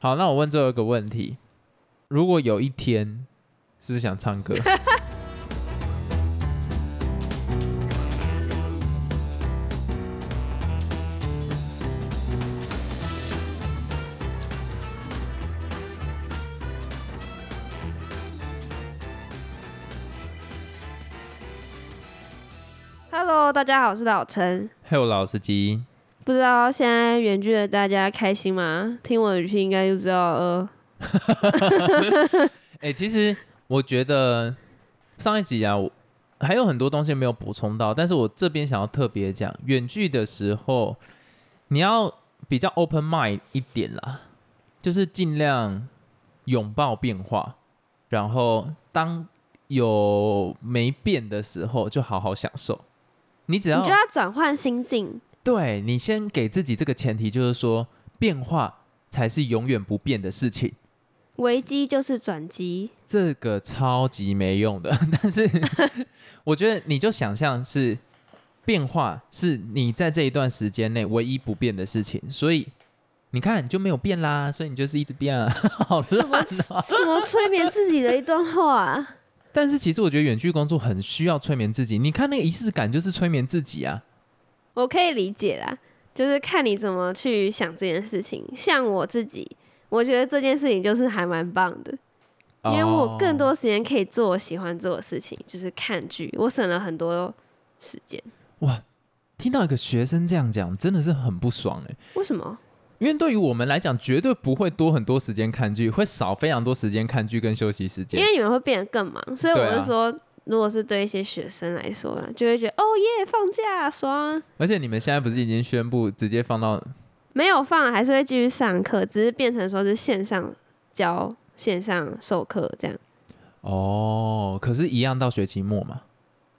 好，那我问最后一个问题：如果有一天，是不是想唱歌？Hello，大家好，我是老陈。还有老司机，不知道现在远距的大家开心吗？听我的语气应该就知道，呃，哎、其实我觉得上一集啊，我还有很多东西没有补充到，但是我这边想要特别讲，远距的时候你要比较 open mind 一点啦，就是尽量拥抱变化，然后当有没变的时候，就好好享受。你只要你就要转换心境。对你先给自己这个前提，就是说变化才是永远不变的事情。危机就是转机，这个超级没用的，但是 我觉得你就想象是变化是你在这一段时间内唯一不变的事情，所以你看你就没有变啦，所以你就是一直变啊，好烂啊！什么催眠自己的一段话、但是其实我觉得远距工作很需要催眠自己，你看那个仪式感就是催眠自己啊。我可以理解啦，就是看你怎么去想这件事情。像我自己，我觉得这件事情就是还蛮棒的，因为我更多时间可以做我喜欢做的事情，就是看剧，我省了很多时间。哇，听到一个学生这样讲，真的是很不爽哎、为什么？因为对于我们来讲，绝对不会多很多时间看剧，会少非常多时间看剧跟休息时间因。为你们会变得更忙，所以我就说，如果是对一些学生来说呢，就会觉得哦耶，放假爽，而且你们现在不是已经宣布直接放到没有放了还是会继续上课，只是变成说是线上教、线上授课这样。哦，可是，一样到学期末嘛。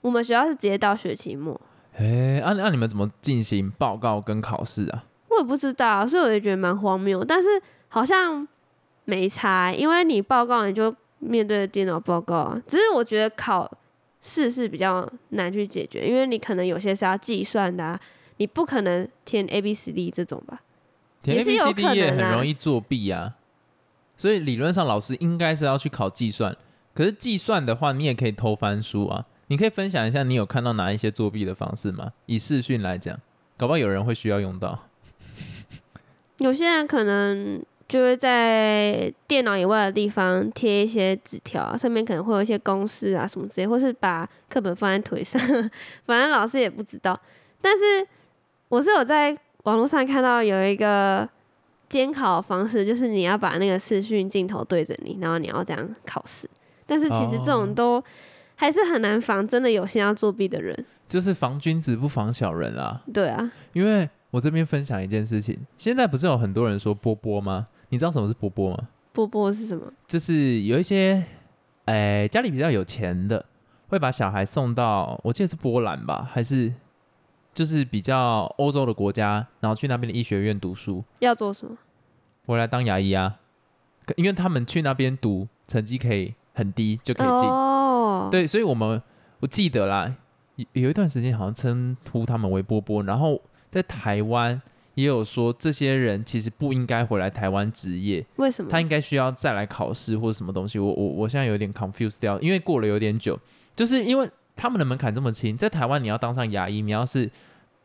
我们学校是直接到学期末，哎，那、那、你们怎么进行报告跟考试啊？我也不知道，所以我就觉得蛮荒谬，但是好像没差，因为你报告你就面对着电脑报告啊，只是我觉得考试是比较难去解决，因为你可能有些是要计算的、啊，你不可能填 A B C D 这种吧。填也 A 是 B 有 C 可 D 也很容易作弊啊。所以理论上老师应该是要去考计算，可是计算的话，你也可以偷翻书啊。你可以分享一下你有看到哪一些作弊的方式吗？以视讯来讲，搞不好有人会需要用到。有些人可能就会在电脑以外的地方贴一些纸条啊，上面可能会有一些公式啊什么之类，或是把课本放在腿上，反正老师也不知道。但是我是有在网络上看到有一个监考方式，就是你要把那个视讯镜头对着你，然后你要这样考试。但是其实这种哦都还是很难防，真的有心要作弊的人。就是防君子不防小人啊。对啊，因为我这边分享一件事情，现在不是有很多人说波波吗？你知道什么是波波吗？波波是什么？就是有一些，哎、家里比较有钱的，会把小孩送到，我记得是波兰吧，还是就是比较欧洲的国家，然后去那边的医学院读书，要做什么？回来当牙医啊。因为他们去那边读，成绩可以很低就可以进。哦，对，所以我们我记得啦，有有一段时间好像称呼他们为波波，然后在台湾也有说这些人其实不应该回来台湾职业，为什么？他应该需要再来考试或者什么东西。我我我现在有点 confused 掉，因为过了有点久，就是因为他们的门槛这么轻，在台湾你要当上牙医，你要是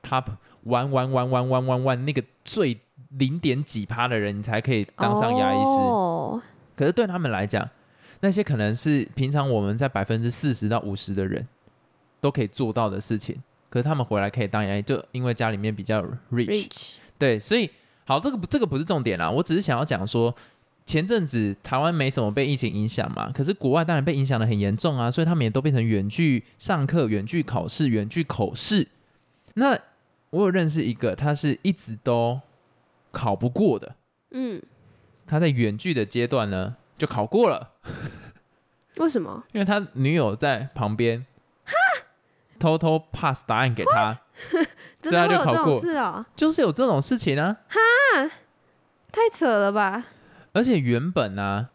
top one one one one one one 那个最零点几趴的人，你才可以当上牙医师。哦，可是对他们来讲，那些可能是平常我们在百分之四十到五十的人都可以做到的事情，可是他们回来可以当牙医，就因为家里面比较 rich，, rich 对，所以好，这个不这个不是重点啦，我只是想要讲说。前阵子台湾没什么被疫情影响嘛，可是国外当然被影响的很严重啊，所以他们也都变成远距上课、远距考试、远距口试。那我有认识一个，他是一直都考不过的，嗯，他在远距的阶段呢就考过了，为什么？因为他女友在旁边，哈偷偷 pass 答案给他，真的会有这种事哦、就是有这种事情啊。哈太扯了吧！而且原本呢、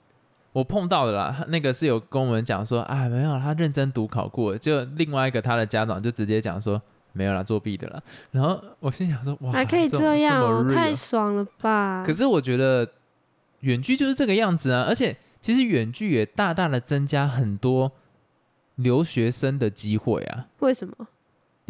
我碰到的啦，那个是有跟我们讲说，啊，没有，他认真读考过，就另外一个他的家长就直接讲说，没有啦，作弊的啦。然后我心想说，哇，还可以这种样太爽了吧！可是我觉得远距就是这个样子啊，而且其实远距也大大的增加很多留学生的机会啊。为什么？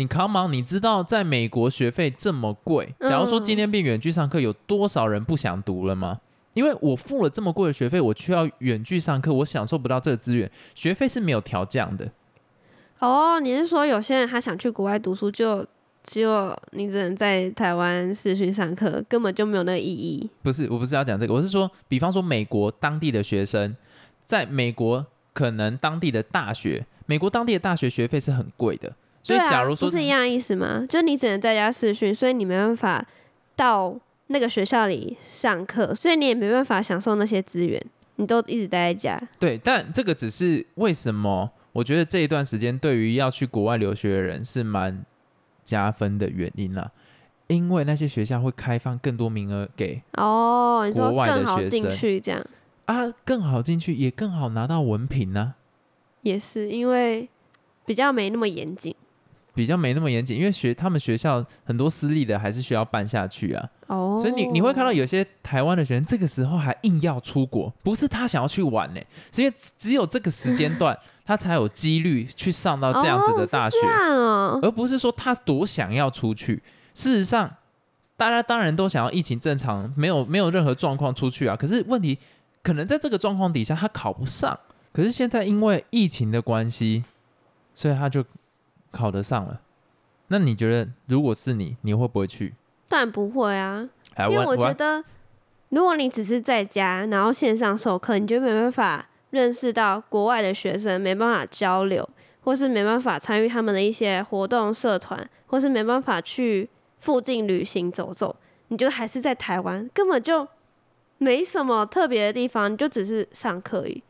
你 come on，你知道在美国学费这么贵，假如说今天变远距上课，有多少人不想读了吗？因为我付了这么贵的学费，我却要远距上课，我享受不到这个资源，学费是没有调降的。哦，你是说有些人他想去国外读书，就只有你只能在台湾视讯上课，根本就没有那个意义。不是，我不是要讲这个，我是说，比方说美国当地的学生，在美国可能当地的大学，美国当地的大学学费是很贵的，所以假如说、不是一样意思吗？就你只能在家试训，所以你没办法到那个学校里上课，所以你也没办法享受那些资源，你都一直待在家。对，但这个只是为什么？我觉得这一段时间对于要去国外留学的人是蛮加分的原因啦，因为那些学校会开放更多名额给哦，你说国外的更好学生进去这样。啊，更好进去，也更好拿到文凭呢、也是因为比较没那么严谨比较没那么严谨，因为学他们学校很多私立的还是需要办下去啊，哦，所以你你会看到有些台湾的学生这个时候还硬要出国，不是他想要去玩呢、是因为只只有这个时间段他才有几率去上到这样子的大学，而不是说他多想要出去。事实上，大家当然都想要疫情正常，没有没有任何状况出去啊。可是问题可能在这个状况底下，他考不上。可是现在因为疫情的关系，所以他就考得上了。那你觉得，如果是你，你会不会去？当然不会啊，因为我觉得，如果你只是在家，然后线上授课，你就没办法认识到国外的学生，没办法交流，或是没办法参与他们的一些活动、社团，或是没办法去附近旅行走走，你就还是在台湾，根本就没什么特别的地方，你就只是上课而已。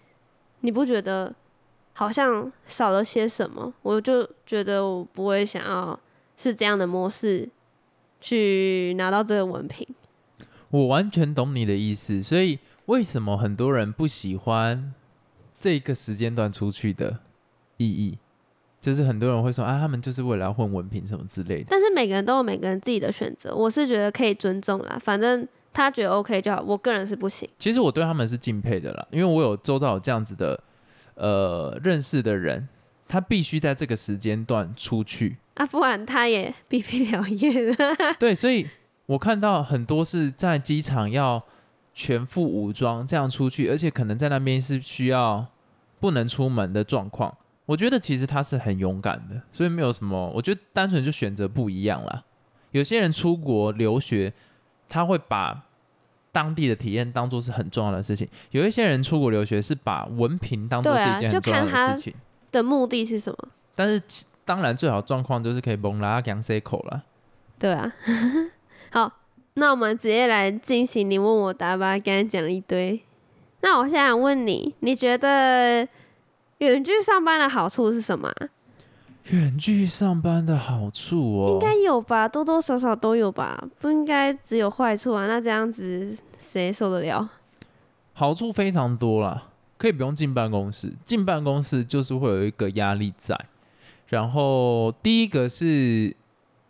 你不觉得好像少了些什么？我就觉得我不会想要是这样的模式去拿到这个文凭。我完全懂你的意思，所以为什么很多人不喜欢这个时间段出去的意义？就是很多人会说啊，他们就是为了要混文凭什么之类的。但是每个人都有每个人自己的选择，我是觉得可以尊重啦。反正他觉得 OK 就好，我个人是不行。其实我对他们是敬佩的啦，因为我有周到有这样子的呃认识的人，他必须在这个时间段出去。啊，不然他也毕不了业了。对，所以我看到很多是在机场要全副武装这样出去，而且可能在那边是需要不能出门的状况。我觉得其实他是很勇敢的，所以没有什么，我觉得单纯就选择不一样啦。有些人出国留学，他会把当地的体验当做是很重要的事情；有一些人出国留学是把文凭当做是一件很重要的事情。的目的是什么？但是当然最好状况就是可以蒙拉讲 C 口了。对啊。好，那我们直接来进行你问我答吧。刚才讲了一堆，那我现在想问你，你觉得远距上班的好处是什么啊、远距上班的好处哦，应该有吧，多多少少都有吧，不应该只有坏处啊。那这样子谁受得了？好处非常多啦，可以不用进办公室，进办公室就是会有一个压力在。然后第一个是，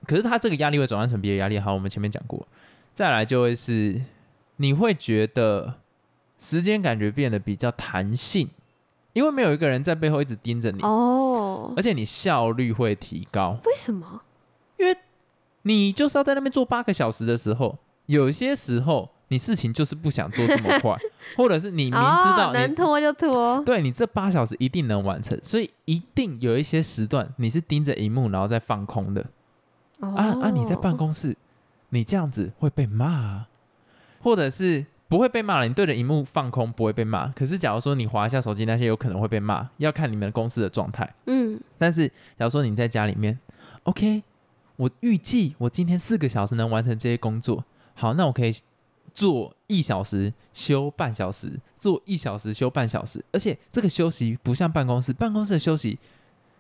可是他这个压力会转换成别的压力，好，我们前面讲过。再来就会是，你会觉得时间感觉变得比较弹性，因为没有一个人在背后一直盯着你，哦，而且你效率会提高。为什么？因为你就是要在那边做八个小时的时候，有些时候你事情就是不想做这么快，或者是你明知道哦、能拖就拖。对你这八小时一定能完成，所以一定有一些时段你是盯着荧幕然后再放空的、哦啊啊！你在办公室，你这样子会被骂、啊，或者是不会被骂了，你对着荧幕放空不会被骂。可是假如说你划一下手机，那些有可能会被骂，要看你们公司的状态。嗯，但是假如说你在家里面，OK，我预计我今天四个小时能完成这些工作，好，那我可以做一小时休半小时，做一小时休半小时，而且这个休息不像办公室，办公室的休息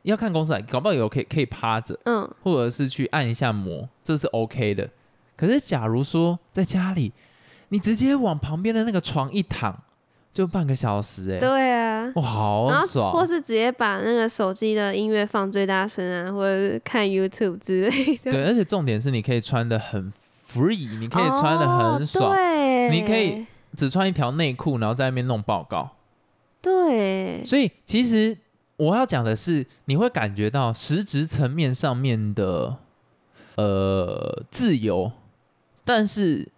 要看公司来，搞不好有可以可以趴着，嗯，或者是去按一下摩，这是 OK 的。可是假如说在家里，你直接往旁边的那个床一躺，就半个小时、欸，哎，对啊。哇，好爽！或是直接把那个手机的音乐放最大声啊，或者是看 YouTube 之类的。对，而且重点是你可以穿的很 free，你可以穿的哦很爽，对，你可以只穿一条内裤，然后在那边弄报告。对，所以其实我要讲的是，你会感觉到实质层面上面的呃自由，但是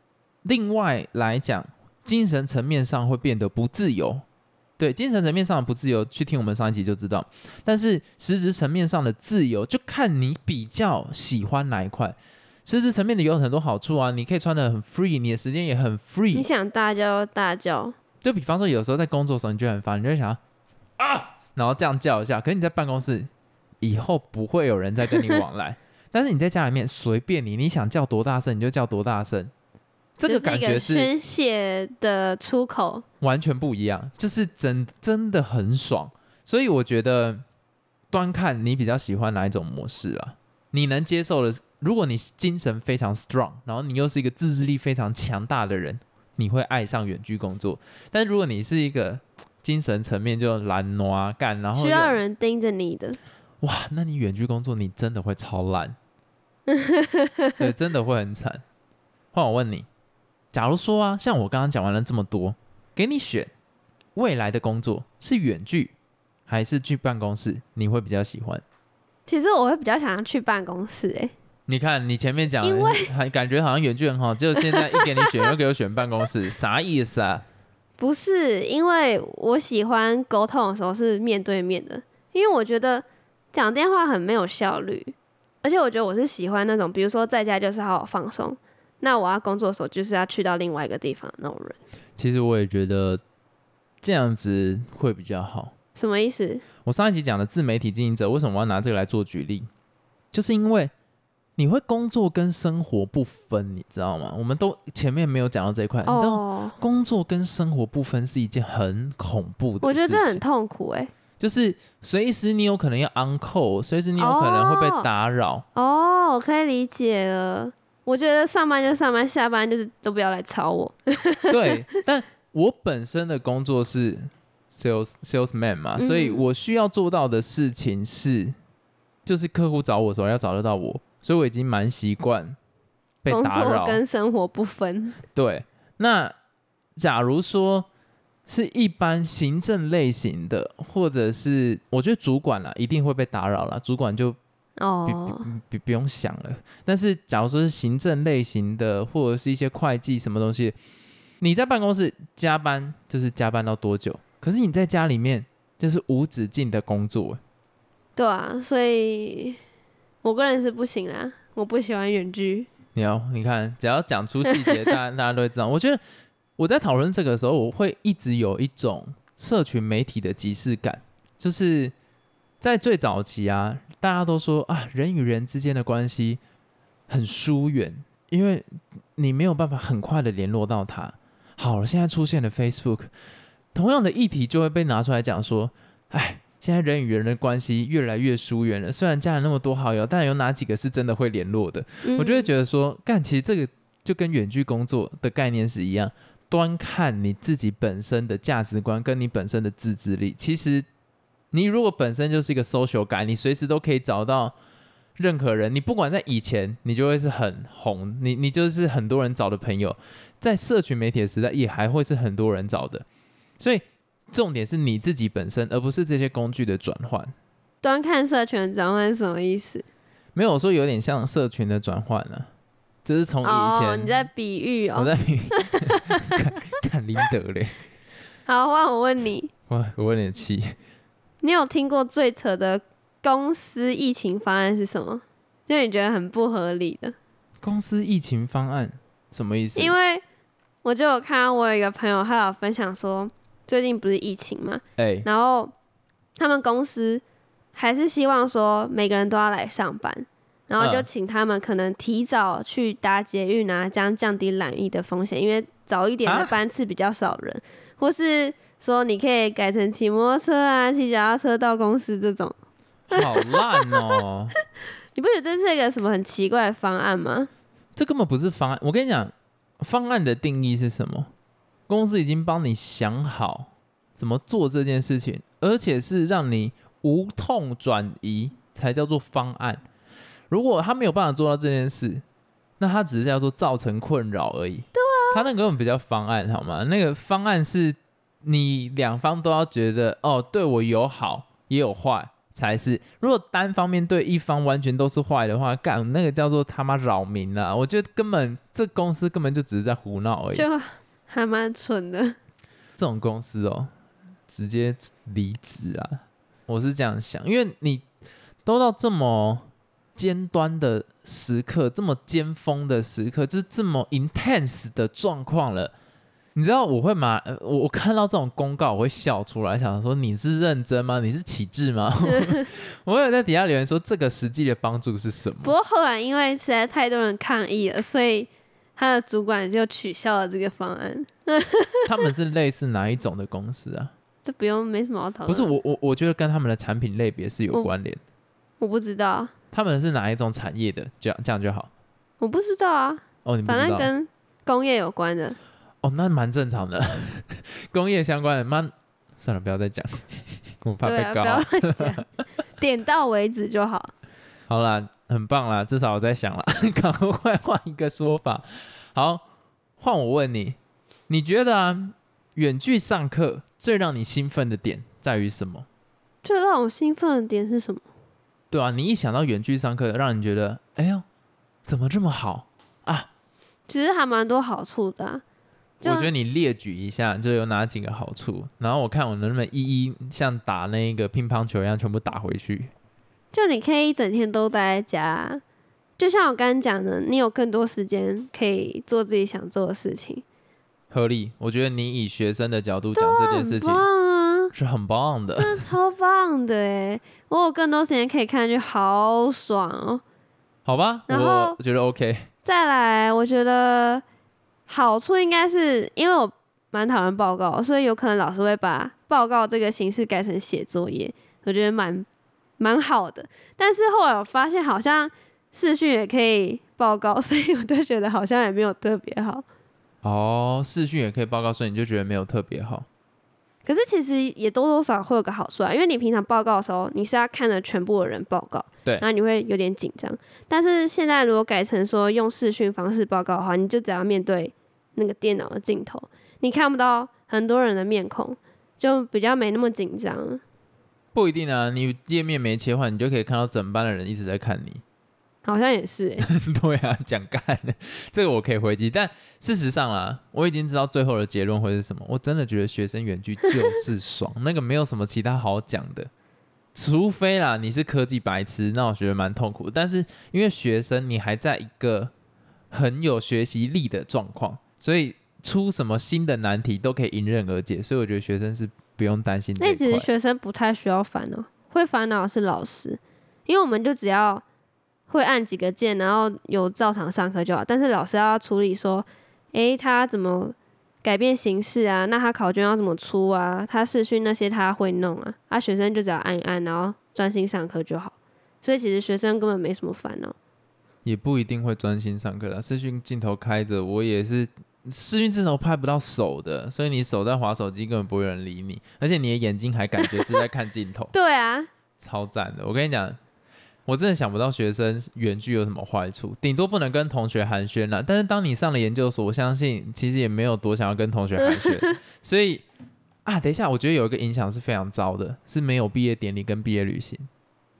另外来讲，精神层面上会变得不自由。对，精神层面上的不自由，去听我们上一集就知道。但是实质层面上的自由，就看你比较喜欢哪一块。实质层面的有很多好处啊，你可以穿的很 free，你的时间也很 free。你想大叫大叫，就比方说，有时候在工作的时候，你就很烦，你就会想啊，然后这样叫一下。可是你在办公室，以后不会有人再跟你往来。但是你在家里面随便你，你想叫多大声你就叫多大声，这个感觉是宣泄的出口，完全不一样，就是真真的很爽。所以我觉得端看你比较喜欢哪一种模式啊，你能接受的。如果你精神非常 strong，然后你又是一个自制力非常强大的人，你会爱上远距工作。但如果你是一个精神层面就懒惰干，然后需要人盯着你的，哇，那你远距工作你真的会超烂，对，真的会很惨。换我问你，假如说啊，像我刚刚讲完了这么多，给你选未来的工作是远距还是去办公室，你会比较喜欢？其实我会比较想要去办公室，哎。你看，你前面讲，因为还感觉好像远距很好，就现在一给你选，又给我选办公室，啥意思啊？不是，因为我喜欢沟通的时候是面对面的，因为我觉得讲电话很没有效率，而且我觉得我是喜欢那种，比如说在家就是好好放松，那我要工作的时候就是要去到另外一个地方的那种人。其实我也觉得这样子会比较好。什么意思？我上一集讲的自媒体经营者，为什么我要拿这个来做举例？就是因为。你会工作跟生活不分，你知道吗？我们都前面没有讲到这一块，你知道工作跟生活不分是一件很恐怖的。我觉得这很痛苦哎，就是随时你有可能要 uncle，随时你有可能会被打扰。哦，我可以理解了。我觉得上班就上班，下班就是都不要来吵我。对，但我本身的工作是 sales salesman 嘛，所以我需要做到的事情是，就是客户找我的时候要找得到我。所以我已经蛮习惯被打扰，跟生活不分。对，那假如说是一般行政类型的，或者是我觉得主管啦，一定会被打扰了。主管就哦，不不用想了。但是假如说是行政类型的，或者是一些会计什么东西，你在办公室加班就是加班到多久？可是你在家里面就是无止境的工作。对啊，所以。我个人是不行啦，我不喜欢远距。你要你看，只要讲出细节，大家大家都会知道。我觉得我在讨论这个时候，我会一直有一种社群媒体的即视感，就是在最早期啊，大家都说啊，人与人之间的关系很疏远，因为你没有办法很快的联络到他。好了，现在出现了 Facebook，同样的议题就会被拿出来讲说，哎。现在人与人的关系越来越疏远了。虽然加了那么多好友，但有哪几个是真的会联络的？我就会觉得说，干，其实这个就跟远距工作的概念是一样，端看你自己本身的价值观跟你本身的自制力。其实你如果本身就是一个 social 感，你随时都可以找到任何人。你不管在以前，你就会是很红，你你就是很多人找的朋友，在社群媒体的时代，也还会是很多人找的。所以。重点是你自己本身，而不是这些工具的转换。端看社群转换什么意思？没有说有点像社群的转换了，这是从以前你在比喻哦，我在比喻 看林德嘞。好，换我问你，我我问你气。你有听过最扯的公司疫情方案是什么？就你觉得很不合理的公司疫情方案什么意思？因为我就有看到我有一个朋友，他有分享说。最近不是疫情嘛？哎，然后他们公司还是希望说每个人都要来上班，然后就请他们可能提早去搭捷运啊，这样降低染疫的风险，因为早一点的班次比较少人，或是说你可以改成骑摩托车啊、骑脚踏车到公司这种。好烂哦！你不觉得这是一个什么很奇怪的方案吗？这根本不是方案。我跟你讲，方案的定义是什么？公司已经帮你想好怎么做这件事情，而且是让你无痛转移才叫做方案。如果他没有办法做到这件事，那他只是叫做造成困扰而已。对啊，他那个根本不叫方案，好吗？那个方案是你两方都要觉得哦，对我有好也有坏才是。如果单方面对一方完全都是坏的话，干那个叫做他妈扰民啊！我觉得根本这公司根本就只是在胡闹而已。就还蛮蠢的。这种公司哦，直接离职啊！我是这样想，因为你都到这么尖端的时刻，这么尖峰的时刻，就是这么 intense 的状况了。你知道我会马，呃我我看到这种公告，我会笑出来，想说你是认真吗？你是启智吗？我有在底下留言说这个实际的帮助是什么？不过后来因为实在太多人抗议了，所以他的主管就取消了这个方案。他们是类似哪一种的公司啊？这不用没什么好讨论。不是我我我觉得跟他们的产品类别是有关联。我不知道，他们是哪一种产业的？这样这样就好。我不知道啊，哦，你不知道？反正跟工业有关的。哦，那蛮正常的，工业相关的。蛮，算了，不要再讲，我怕对啊，不被告。要乱讲，点到为止就好。好啦，很棒啦，至少我在想啦，赶快换一个说法。好，换我问你，你觉得啊，远距上课最让你兴奋的点在于什么？最让我兴奋的点是什么？对啊，你一想到远距上课，让你觉得，哎呦，怎么这么好啊？其实还蛮多好处的我觉得你列举一下，就有哪几个好处，然后我看我能不能一一像打那个乒乓球一样全部打回去。就你可以一整天都待在家，就像我刚刚讲的，你有更多时间可以做自己想做的事情，合理，我觉得你以学生的角度讲这件事很情是很棒的。真的超棒的哎！我有更多时间可以看剧，好爽哦。好吧，然后我觉得 OK。再来，我觉得好处应该是因为我蛮讨厌报告，所以有可能老师会把报告这个形式改成写作业，我觉得蛮蛮好的。但是后来我发现好像视讯也可以报告，所以我就觉得好像也没有特别好。哦，视讯也可以报告，所以你就觉得没有特别好。可是其实也多多少少会有个好处啊，因为你平常报告的时候，你是要看着全部的人报告，对然后你会有点紧张。但是现在如果改成说用视讯方式报告的话，你就只要面对那个电脑的镜头，你看不到很多人的面孔，就比较没那么紧张。不一定啊，你页面没切换，你就可以看到整班的人一直在看你。好像也是、欸，对啊，讲干了，这个我可以回击。但事实上啦，我已经知道最后的结论会是什么。我真的觉得学生远距就是爽，那个没有什么其他好讲的，除非啦你是科技白痴，那我觉得蛮痛苦。但是因为学生你还在一个很有学习力的状况，所以出什么新的难题都可以迎刃而解。所以我觉得学生是不用担心。那其实学生不太需要烦恼，会烦恼的是老师，因为我们就只要会按几个键，然后有照常上课就好。但是老师要处理说，诶，他怎么改变形式啊？那他考卷要怎么出啊？他试训那些他会弄啊，啊，学生就只要按一按，然后专心上课就好。所以其实学生根本没什么烦恼。也不一定会专心上课啦。视讯镜头开着，我也是视讯镜头拍不到手的，所以你手在划手机，根本不会有人理你，而且你的眼睛还感觉是在看镜头，对啊，超赞的。我跟你讲，我真的想不到学生远距有什么坏处，顶多不能跟同学寒暄了。但是当你上了研究所，我相信其实也没有多想要跟同学寒暄，所以啊，等一下，我觉得有一个影响是非常糟的，是没有毕业典礼跟毕业旅行。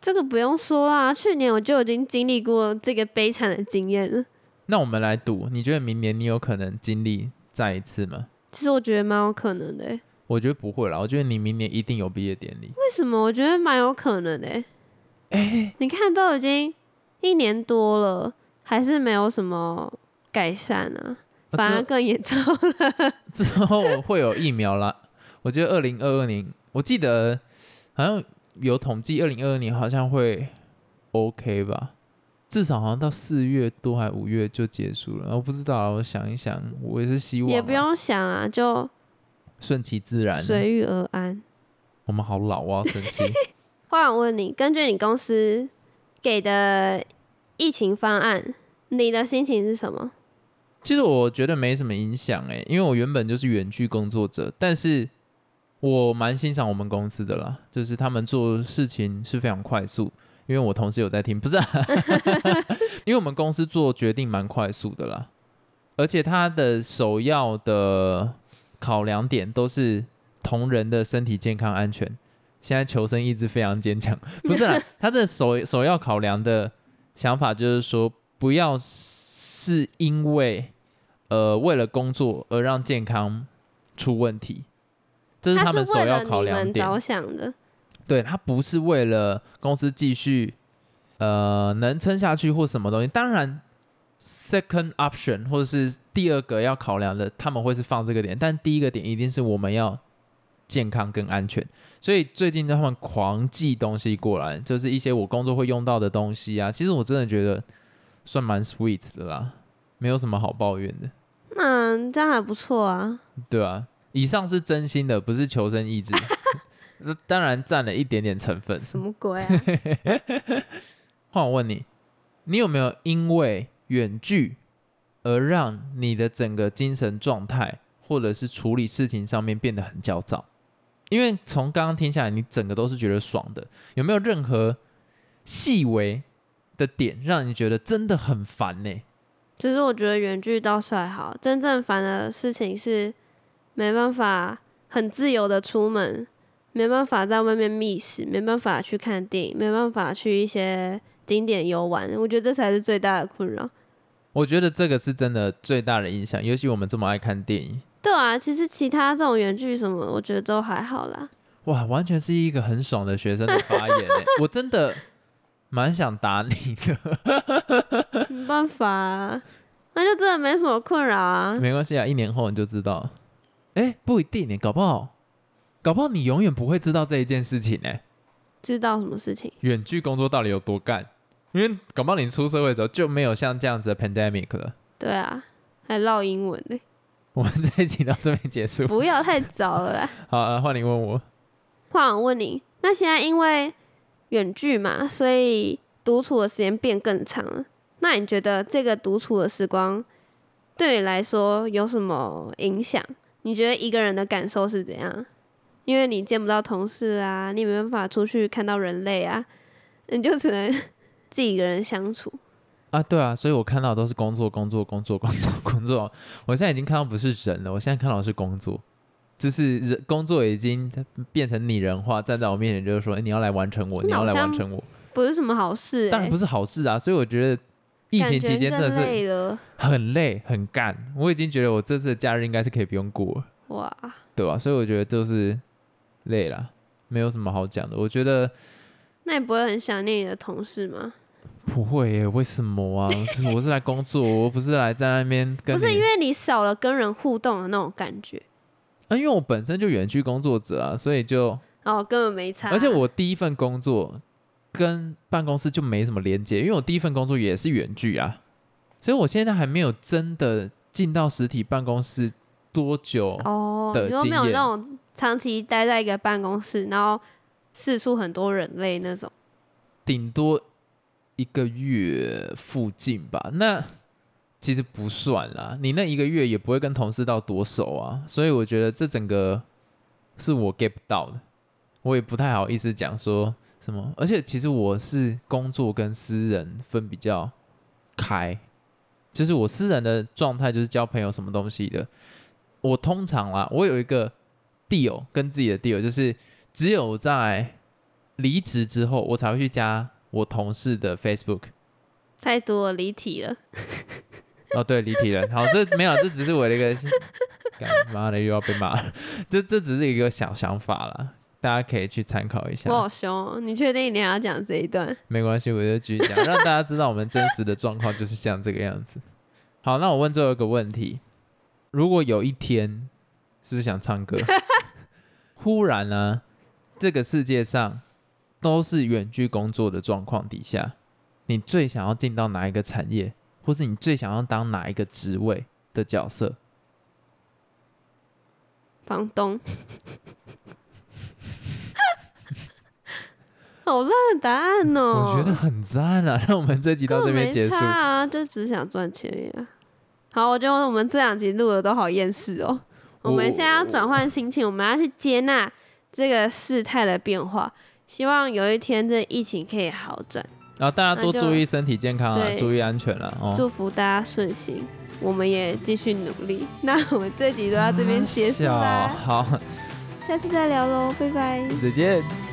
这个不用说啦，去年我就已经经历过这个悲惨的经验了。那我们来赌，你觉得明年你有可能经历再一次吗？其实我觉得蛮有可能的、欸。我觉得不会啦，我觉得你明年一定有毕业典礼。为什么？我觉得蛮有可能的、欸。哎、你看，都已经一年多了，还是没有什么改善啊，反而之更严重了。之后会有疫苗啦。我觉得二零二二年，我记得好像有统计，二零二二年好像会 OK 吧，至少好像到四月多还五月就结束了。我不知道啊，我想一想，我也是希望啊也不用想啊，就顺其自然。随遇而安。我们好老啊，我要生气。话我问你，根据你公司给的疫情方案，你的心情是什么？其实我觉得没什么影响诶，因为我原本就是远距工作者，但是我蛮欣赏我们公司的啦，就是他们做事情是非常快速。因为我同事有在听，不是、啊，因为我们公司做决定蛮快速的啦。而且他的首要的考量点都是同仁的身体健康安全。现在求生意志非常坚强，不是啦，他这首首要考量的想法就是说，不要是因为呃为了工作而让健康出问题，这是他们首要考量点。着想的，对他不是为了公司继续呃能撑下去或什么东西。当然，second option 或者是第二个要考量的，他们会是放这个点，但第一个点一定是我们要。健康跟安全，所以最近他们狂寄东西过来，就是一些我工作会用到的东西啊。其实我真的觉得算蛮 sweet 的啦，没有什么好抱怨的。那这样还不错啊。对啊，以上是真心的，不是求生意志。那当然占了一点点成分。什么鬼啊？换我问你，你有没有因为远距而让你的整个精神状态，或者是处理事情上面变得很焦躁？因为从刚刚听下来，你整个都是觉得爽的，有没有任何细微的点让你觉得真的很烦呢？其实我觉得远距倒是还好，真正烦的事情是没办法很自由的出门，没办法在外面觅食，没办法去看电影，没办法去一些景点游玩。我觉得这才是最大的困扰。我觉得这个是真的最大的影响，尤其我们这么爱看电影。对啊，其实其他这种原剧什么，我觉得都还好啦。哇，完全是一个很爽的学生的发言哎，我真的蛮想打你的。没办法，那就真的没什么困扰啊。没关系啊，一年后你就知道。哎，不一定，你搞不好，搞不好你永远不会知道这一件事情呢。知道什么事情？远距工作到底有多干？因为搞不好你出社会之后就没有像这样子的 pandemic 了。对啊，还唠英文呢。我们这一集到这边结束，不要太早了。好，啊换你问我。换我问你，那现在因为远距嘛，所以独处的时间变更长了。那你觉得这个独处的时光对你来说有什么影响？你觉得一个人的感受是怎样？因为你见不到同事啊，你没办法出去看到人类啊，你就只能自己一个人相处。啊，对啊，所以我看到都是工作，工作，工作，工作，工作。我现在已经看到不是人了，我现在看到是工作，就是人工作已经变成拟人化，站在我面前就是说，哎，你要来完成我，你要来完成我，不是什么好事，当然不是好事啊。所以我觉得疫情期间真的是很累很干，我已经觉得我这次的假日应该是可以不用过了。哇，对吧？所以我觉得就是累了，没有什么好讲的。我觉得，那你不会很想念你的同事吗？不会耶，为什么啊？我是来工作，我不是来在那边跟。不是因为你少了跟人互动的那种感觉。啊，因为我本身就远距工作者啊，所以就哦根本没差。而且我第一份工作跟办公室就没什么连接，因为我第一份工作也是远距啊，所以我现在还没有真的进到实体办公室多久哦的经验。没有那种长期待在一个办公室，然后四处很多人类那种，顶多。一个月附近吧，那其实不算啦。你那一个月也不会跟同事到多熟啊，所以我觉得这整个是我 get 不到的，我也不太好意思讲说什么。而且其实我是工作跟私人分比较开，就是我私人的状态就是交朋友什么东西的。我通常啊，我有一个 deal 跟自己的 deal，就是只有在离职之后，我才会去加。我同事的 Facebook 太多离题了。哦，对，离题了。好，这没有，这只是我的一个，妈的又要被骂了。这这只是一个小想法啦，大家可以去参考一下。我好凶，你确定你还要讲这一段？没关系，我就继续讲，让大家知道我们真实的状况就是像这个样子。好，那我问最后一个问题：如果有一天，是不是想唱歌？忽然呢，这个世界上。都是远距工作的状况底下，你最想要进到哪一个产业，或是你最想要当哪一个职位的角色？房东，好烂的答案哦！我觉得很赞啊！让我们这集到这边结束啊，就只想赚钱呀。好，我觉得我们这两集录的都好厌世哦。我们现在要转换心情，我们要去接纳这个事态的变化。希望有一天这疫情可以好转，然后大家多注意身体健康啊，注意安全了。祝福大家顺心。我们也继续努力。那我们这集就到这边结束啦，好，下次再聊喽，拜拜。再见。